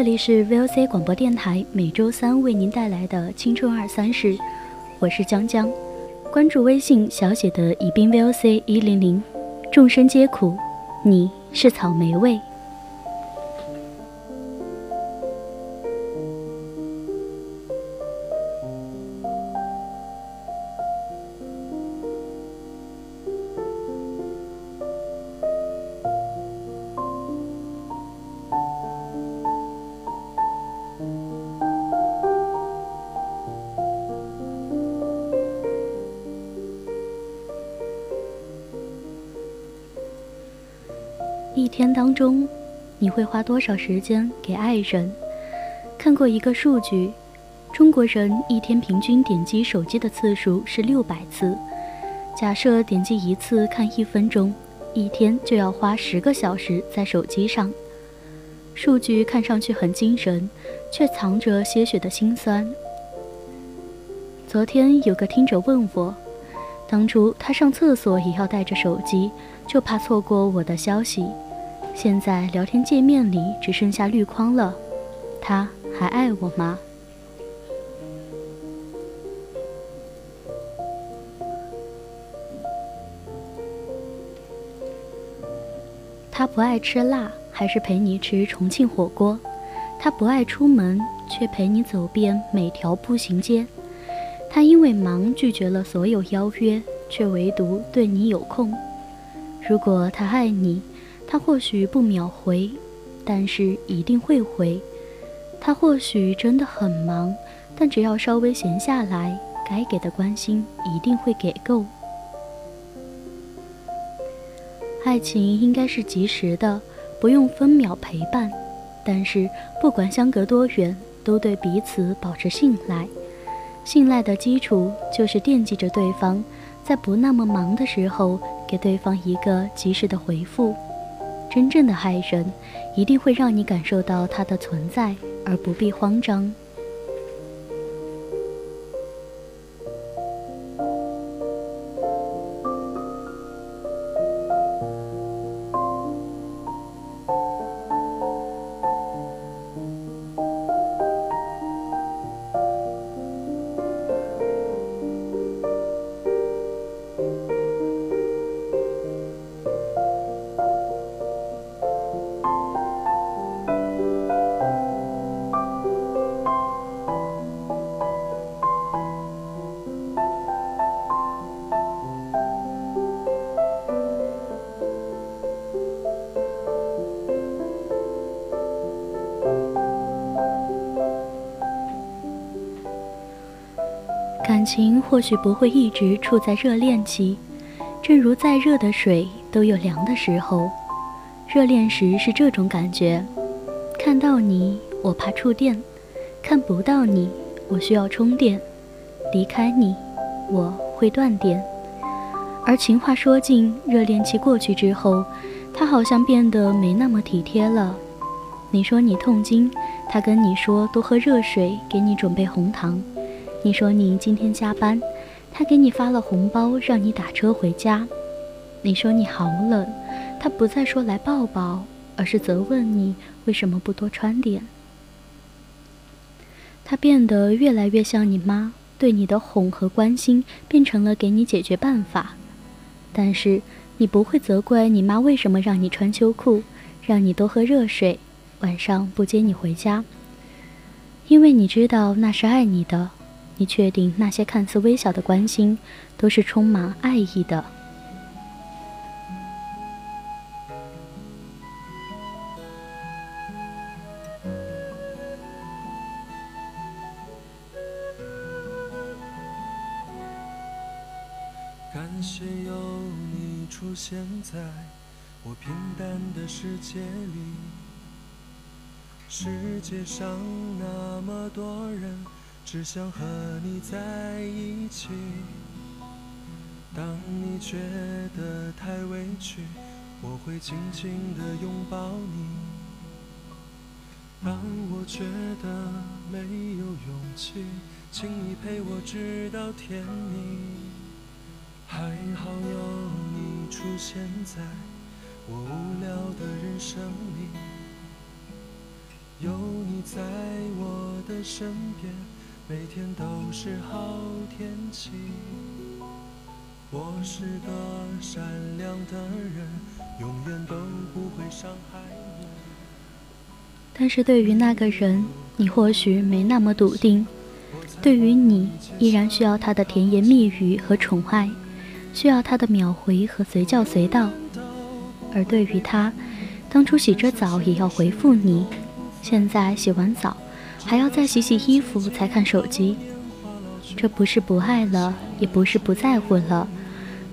这里是 VOC 广播电台，每周三为您带来的青春二三事，我是江江。关注微信小写的宜宾 VOC 一零零，众生皆苦，你是草莓味。一天当中，你会花多少时间给爱人？看过一个数据，中国人一天平均点击手机的次数是六百次。假设点击一次看一分钟，一天就要花十个小时在手机上。数据看上去很惊人，却藏着些许的心酸。昨天有个听者问我，当初他上厕所也要带着手机。就怕错过我的消息，现在聊天界面里只剩下绿框了，他还爱我吗？他不爱吃辣，还是陪你吃重庆火锅？他不爱出门，却陪你走遍每条步行街。他因为忙拒绝了所有邀约，却唯独对你有空。如果他爱你，他或许不秒回，但是一定会回。他或许真的很忙，但只要稍微闲下来，该给的关心一定会给够。爱情应该是及时的，不用分秒陪伴，但是不管相隔多远，都对彼此保持信赖。信赖的基础就是惦记着对方，在不那么忙的时候。给对方一个及时的回复，真正的爱人一定会让你感受到他的存在，而不必慌张。或许不会一直处在热恋期，正如再热的水都有凉的时候。热恋时是这种感觉：看到你，我怕触电；看不到你，我需要充电；离开你，我会断电。而情话说尽，热恋期过去之后，他好像变得没那么体贴了。你说你痛经，他跟你说多喝热水，给你准备红糖。你说你今天加班，他给你发了红包，让你打车回家。你说你好冷，他不再说来抱抱，而是责问你为什么不多穿点。他变得越来越像你妈，对你的哄和关心变成了给你解决办法。但是你不会责怪你妈为什么让你穿秋裤，让你多喝热水，晚上不接你回家，因为你知道那是爱你的，你确定那些看似微小的关心都是充满爱意的。感谢有你出现在我平淡的世界里。世界上那么多人，只想和你在一起。当你觉得太委屈，我会紧紧地拥抱你。当我觉得没有勇气，请你陪我直到天明。还好有你出现在我无聊的人生里，有你在我的身边，每天都是好天气。我是个善良的人，永远都不会伤害你。但是对于那个人，你或许没那么笃定；对于你，依然需要他的甜言蜜语和宠爱。需要他的秒回和随叫随到，而对于他，当初洗着澡也要回复你，现在洗完澡还要再洗洗衣服才看手机。这不是不爱了，也不是不在乎了，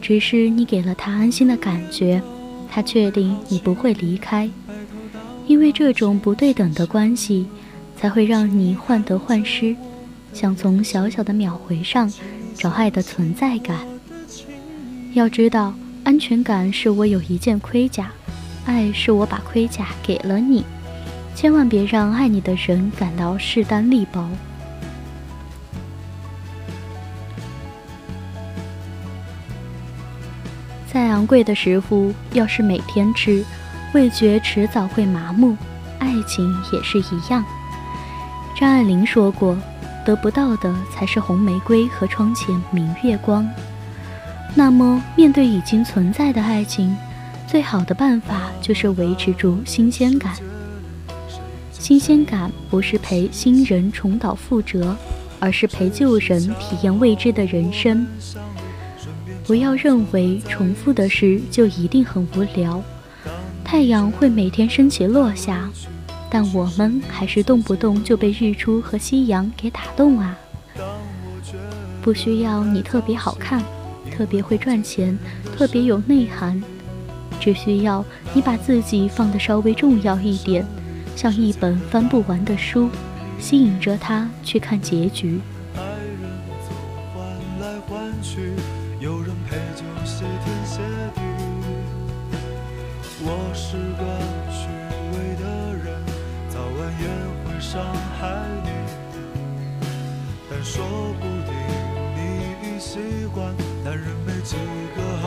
只是你给了他安心的感觉，他确定你不会离开。因为这种不对等的关系，才会让你患得患失，想从小小的秒回上找爱的存在感。要知道，安全感是我有一件盔甲，爱是我把盔甲给了你。千万别让爱你的人感到势单力薄。再昂贵的食物，要是每天吃，味觉迟早会麻木。爱情也是一样。张爱玲说过：“得不到的才是红玫瑰和窗前明月光。”那么，面对已经存在的爱情，最好的办法就是维持住新鲜感。新鲜感不是陪新人重蹈覆辙，而是陪旧人体验未知的人生。不要认为重复的事就一定很无聊。太阳会每天升起落下，但我们还是动不动就被日出和夕阳给打动啊！不需要你特别好看。特别会赚钱，特别有内涵，只需要你把自己放得稍微重要一点，像一本翻不完的书，吸引着他去看结局。爱人总换来换去，有人陪就谢天谢地。我是个虚伪的人，早晚也会伤害你，但说不定你已习惯。男人没几个好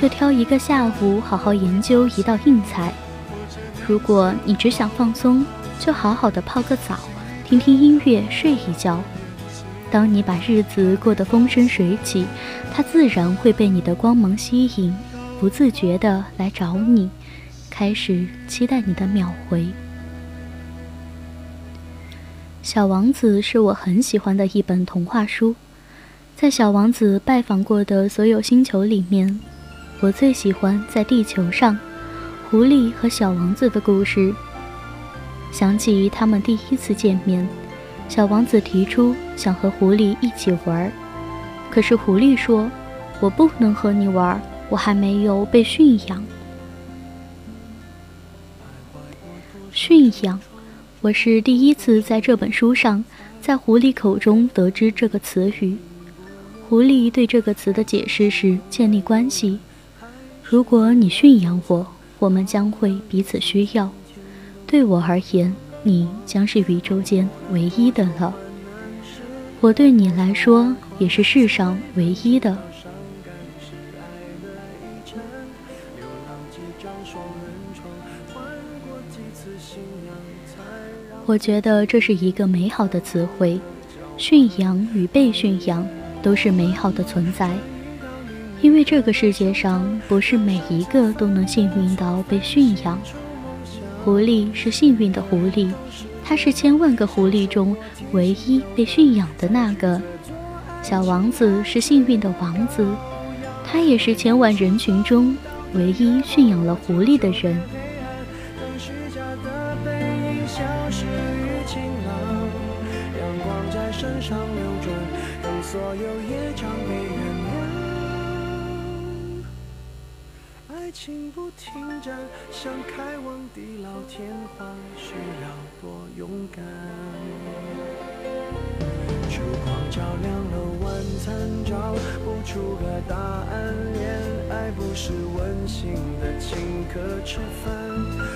就挑一个下午好好研究一道硬菜；如果你只想放松，就好好的泡个澡，听听音乐，睡一觉。当你把日子过得风生水起，他自然会被你的光芒吸引，不自觉的来找你，开始期待你的秒回。小王子是我很喜欢的一本童话书，在小王子拜访过的所有星球里面，我最喜欢在地球上，狐狸和小王子的故事。想起他们第一次见面，小王子提出想和狐狸一起玩，可是狐狸说：“我不能和你玩，我还没有被驯养。驯养，我是第一次在这本书上，在狐狸口中得知这个词语。狐狸对这个词的解释是建立关系。如果你驯养我，我们将会彼此需要。对我而言，你将是宇宙间唯一的了。我对你来说，也是世上唯一的。我觉得这是一个美好的词汇，驯养与被驯养都是美好的存在，因为这个世界上不是每一个都能幸运到被驯养。狐狸是幸运的狐狸，它是千万个狐狸中唯一被驯养的那个。小王子是幸运的王子，他也是千万人群中唯一驯养了狐狸的人。出个答案。恋爱不是温馨的请客吃饭。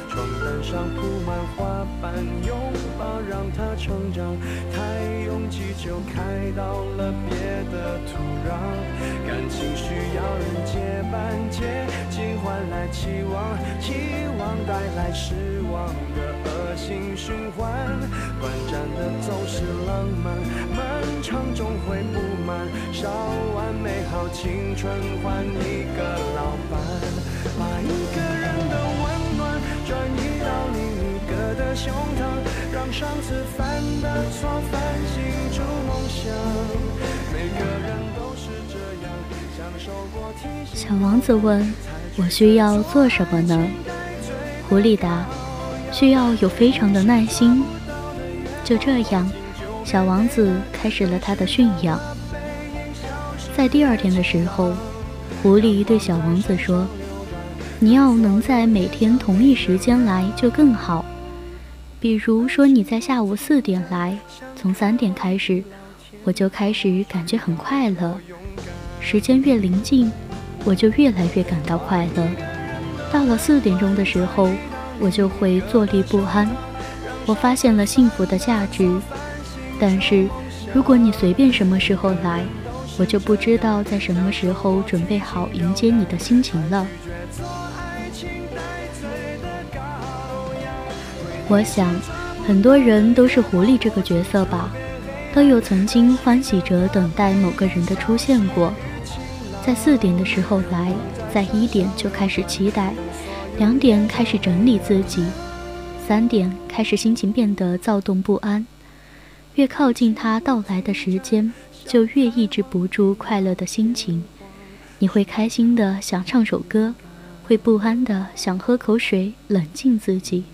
床单上铺满花瓣，拥抱让它成长。太拥挤就开到了别的土壤。感情需要人接班，接近换来期望，期望带来失望的恶性循环。短暂的总是浪漫，漫长终会不满。烧完美好青春换一个老伴，把一个人的温暖转移到另一个的胸膛，让上次犯的错反省出梦想。每个人都是这样，享受过提醒。小王子问：“我需要做什么呢？”狐狸答：“需要有非常的耐心。”就这样，小王子开始了他的驯养。在第二天的时候，狐狸对小王子说：“你要能在每天同一时间来就更好。比如说你在下午四点来，从三点开始，我就开始感觉很快乐。时间越临近，我就越来越感到快乐。到了四点钟的时候，我就会坐立不安。我发现了幸福的价值。但是，如果你随便什么时候来，我就不知道在什么时候准备好迎接你的心情了。我想，很多人都是狐狸这个角色吧，都有曾经欢喜着等待某个人的出现过，在四点的时候来，在一点就开始期待，两点开始整理自己，三点开始心情变得躁动不安，越靠近他到来的时间。就越抑制不住快乐的心情，你会开心的想唱首歌，会不安的想喝口水冷静自己。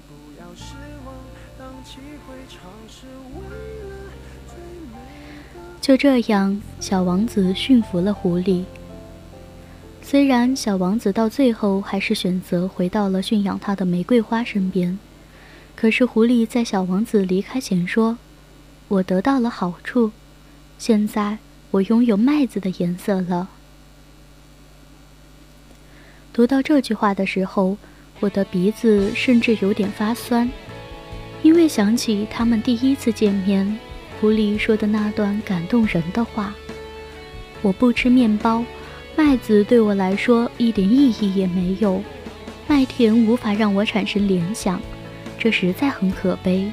就这样，小王子驯服了狐狸。虽然小王子到最后还是选择回到了驯养他的玫瑰花身边，可是狐狸在小王子离开前说：“我得到了好处。”现在我拥有麦子的颜色了。读到这句话的时候，我的鼻子甚至有点发酸，因为想起他们第一次见面，狐狸说的那段感动人的话。我不吃面包，麦子对我来说一点意义也没有，麦田无法让我产生联想，这实在很可悲。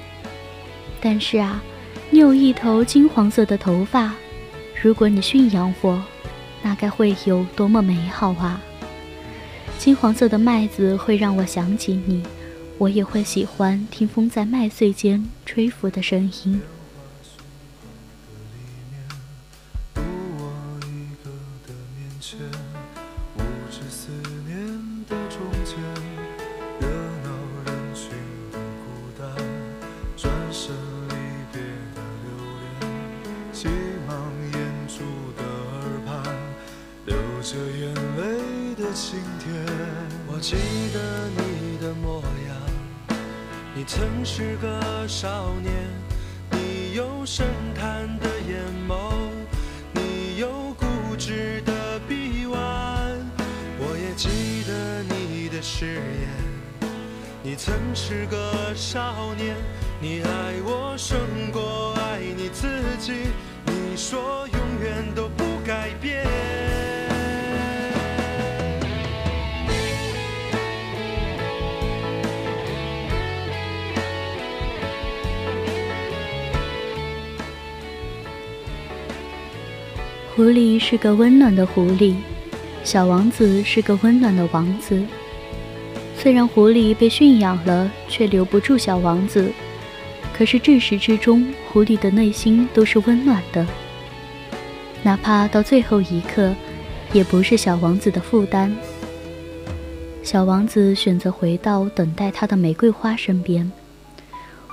但是啊。你有一头金黄色的头发，如果你驯养我，那该会有多么美好啊！金黄色的麦子会让我想起你，我也会喜欢听风在麦穗间吹拂的声音。着眼泪的晴天。我记得你的模样，你曾是个少年，你有深潭的眼眸，你有固执的臂弯。我也记得你的誓言，你曾是个少年，你爱我胜过爱你自己，你说永远都不改变。狐狸是个温暖的狐狸，小王子是个温暖的王子。虽然狐狸被驯养了，却留不住小王子。可是至始至终，狐狸的内心都是温暖的，哪怕到最后一刻，也不是小王子的负担。小王子选择回到等待他的玫瑰花身边，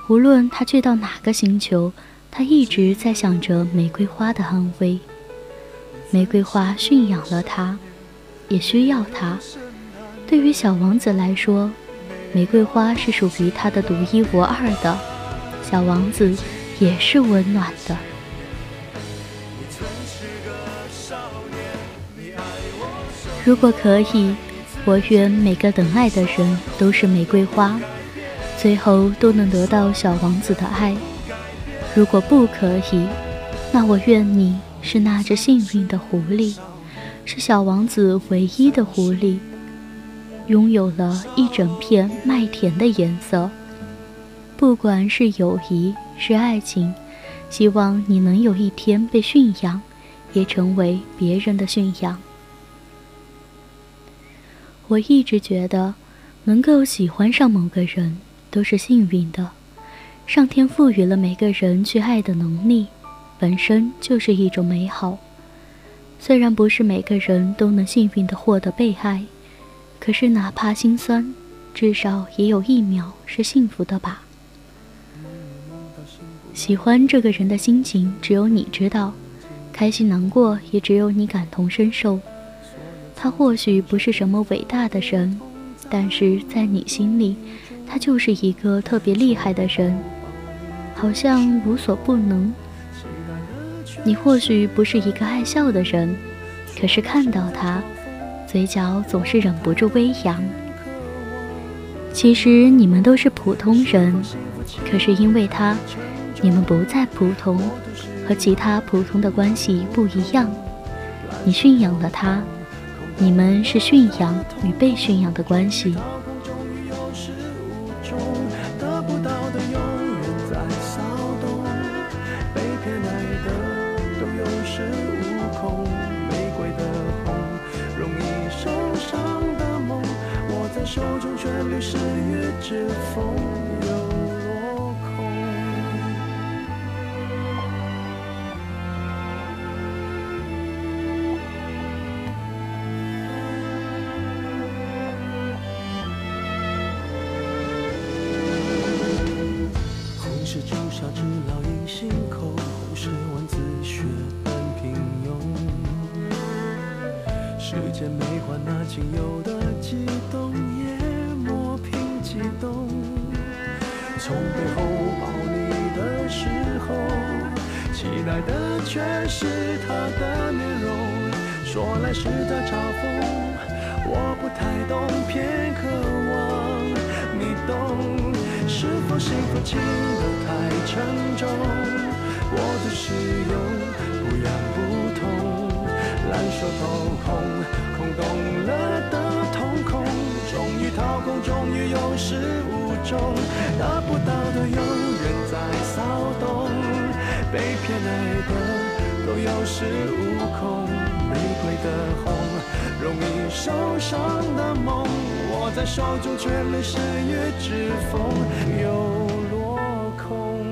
无论他去到哪个星球，他一直在想着玫瑰花的安危。玫瑰花驯养了它，也需要它。对于小王子来说，玫瑰花是属于他的独一无二的，小王子也是温暖的。如果可以，我愿每个等爱的人都是玫瑰花，最后都能得到小王子的爱。如果不可以，那我愿你。是那只幸运的狐狸，是小王子唯一的狐狸，拥有了一整片麦田的颜色。不管是友谊是爱情，希望你能有一天被驯养，也成为别人的驯养。我一直觉得，能够喜欢上某个人都是幸运的，上天赋予了每个人去爱的能力。本身就是一种美好，虽然不是每个人都能幸运的获得被爱，可是哪怕心酸，至少也有一秒是幸福的吧。喜欢这个人的心情只有你知道，开心难过也只有你感同身受。他或许不是什么伟大的人，但是在你心里，他就是一个特别厉害的人，好像无所不能。你或许不是一个爱笑的人，可是看到他，嘴角总是忍不住微扬。其实你们都是普通人，可是因为他，你们不再普通，和其他普通的关系不一样。你驯养了他，你们是驯养与被驯养的关系。手中旋律是与之风。说来是在嘲讽，我不太懂，偏渴望你懂。是否幸福轻得太沉重？我的使用不痒不痛，烂熟透红，空洞了的瞳孔，终于掏空，终于有始无终。得不到的永远在骚动，被偏爱的都有恃无恐。的红，容易受伤的梦，握在手中却流失于指缝，又落空。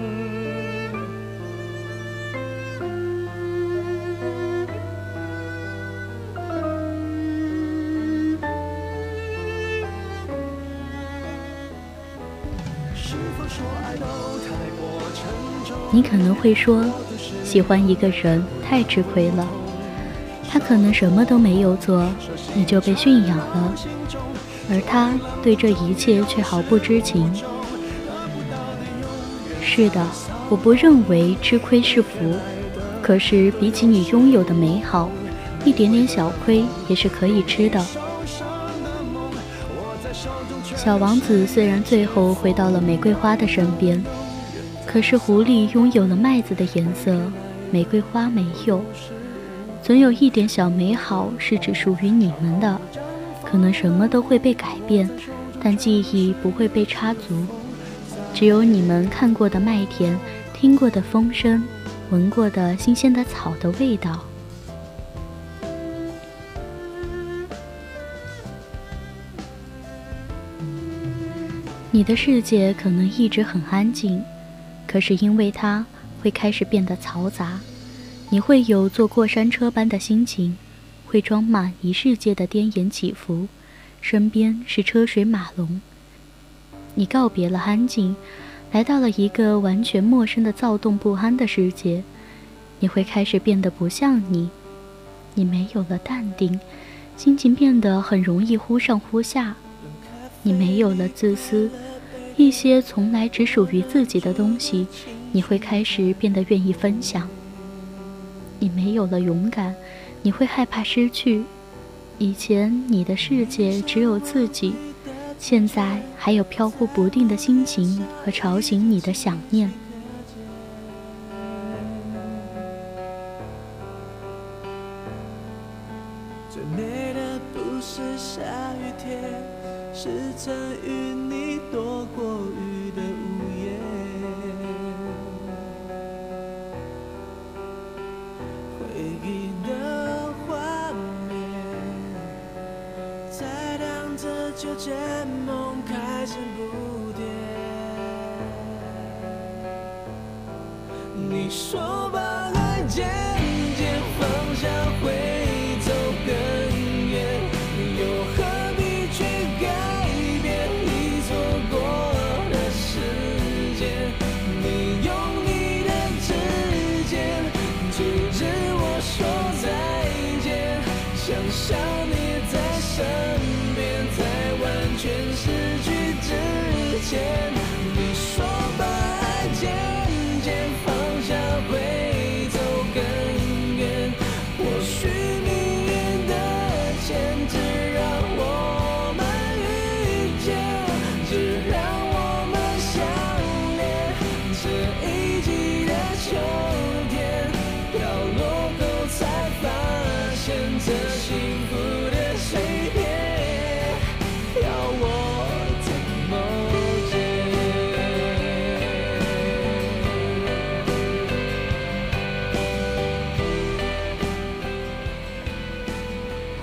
你可能会说，喜欢一个人太吃亏了。他可能什么都没有做，你就被驯养了，而他对这一切却毫不知情。是的，我不认为吃亏是福，可是比起你拥有的美好，一点点小亏也是可以吃的。小王子虽然最后回到了玫瑰花的身边，可是狐狸拥有了麦子的颜色，玫瑰花没有。总有一点小美好是只属于你们的，可能什么都会被改变，但记忆不会被插足。只有你们看过的麦田，听过的风声，闻过的新鲜的草的味道。你的世界可能一直很安静，可是因为它会开始变得嘈杂。你会有坐过山车般的心情，会装满一世界的颠簸起伏，身边是车水马龙。你告别了安静，来到了一个完全陌生的躁动不安的世界。你会开始变得不像你，你没有了淡定，心情变得很容易忽上忽下。你没有了自私，一些从来只属于自己的东西，你会开始变得愿意分享。你没有了勇敢，你会害怕失去。以前你的世界只有自己，现在还有飘忽不定的心情和吵醒你的想念。最美的不是下雨天，是曾与说吧。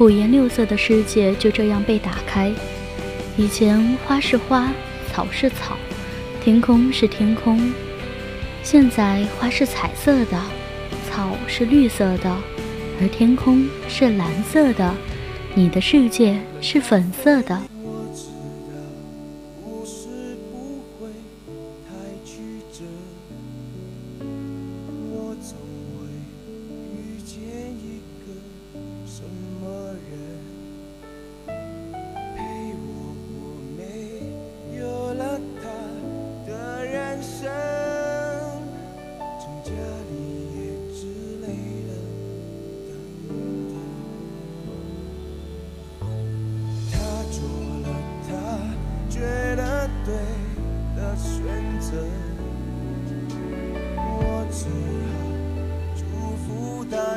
五颜六色的世界就这样被打开。以前花是花，草是草，天空是天空。现在花是彩色的，草是绿色的，而天空是蓝色的。你的世界是粉色的。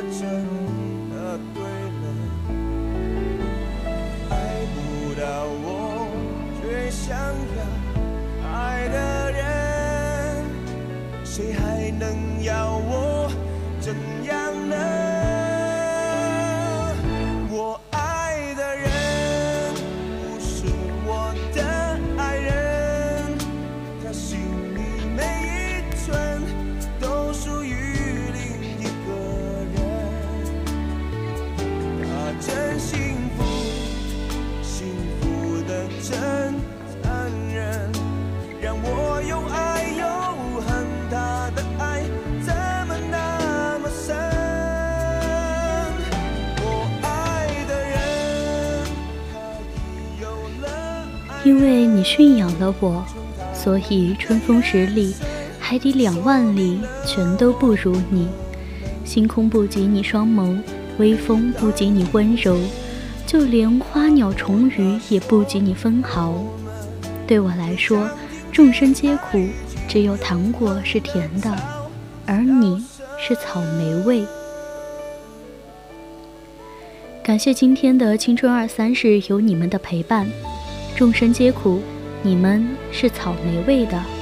真的对了。爱不到我却想要爱的人，谁还能要我因为你驯养了我，所以春风十里，海底两万里，全都不如你。星空不及你双眸，微风不及你温柔，就连花鸟虫鱼也不及你分毫。对我来说，众生皆苦，只有糖果是甜的，而你是草莓味。感谢今天的青春二三事有你们的陪伴，众生皆苦，你们是草莓味的。